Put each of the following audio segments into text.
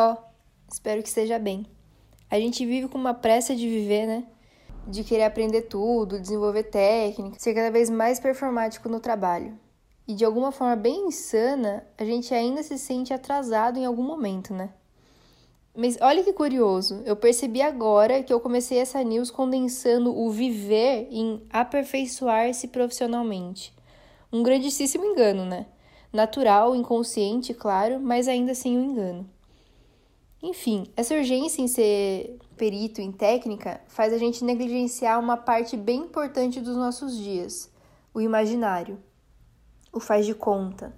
Ó, oh, espero que esteja bem. A gente vive com uma pressa de viver, né? De querer aprender tudo, desenvolver técnica, ser cada vez mais performático no trabalho. E de alguma forma bem insana, a gente ainda se sente atrasado em algum momento, né? Mas olha que curioso, eu percebi agora que eu comecei essa news condensando o viver em aperfeiçoar-se profissionalmente. Um grandíssimo engano, né? Natural, inconsciente, claro, mas ainda assim um engano. Enfim, essa urgência em ser perito em técnica faz a gente negligenciar uma parte bem importante dos nossos dias: o imaginário, o faz de conta,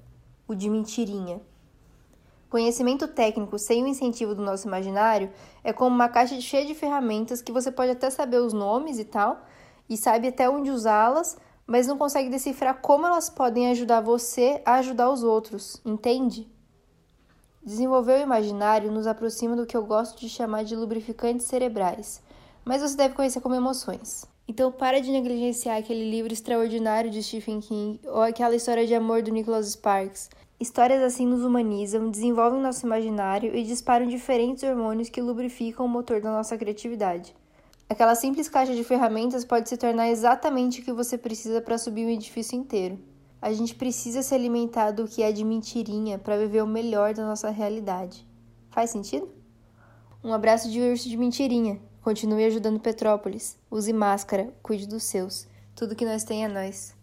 o de mentirinha. Conhecimento técnico sem o incentivo do nosso imaginário é como uma caixa cheia de ferramentas que você pode até saber os nomes e tal, e sabe até onde usá-las, mas não consegue decifrar como elas podem ajudar você a ajudar os outros, entende? Desenvolver o imaginário nos aproxima do que eu gosto de chamar de lubrificantes cerebrais, mas você deve conhecer como emoções. Então para de negligenciar aquele livro extraordinário de Stephen King ou aquela história de amor do Nicholas Sparks. Histórias assim nos humanizam, desenvolvem nosso imaginário e disparam diferentes hormônios que lubrificam o motor da nossa criatividade. Aquela simples caixa de ferramentas pode se tornar exatamente o que você precisa para subir um edifício inteiro. A gente precisa se alimentar do que é de mentirinha para viver o melhor da nossa realidade. Faz sentido? Um abraço de urso de mentirinha. Continue ajudando Petrópolis. Use máscara, cuide dos seus. Tudo que nós tem é nós.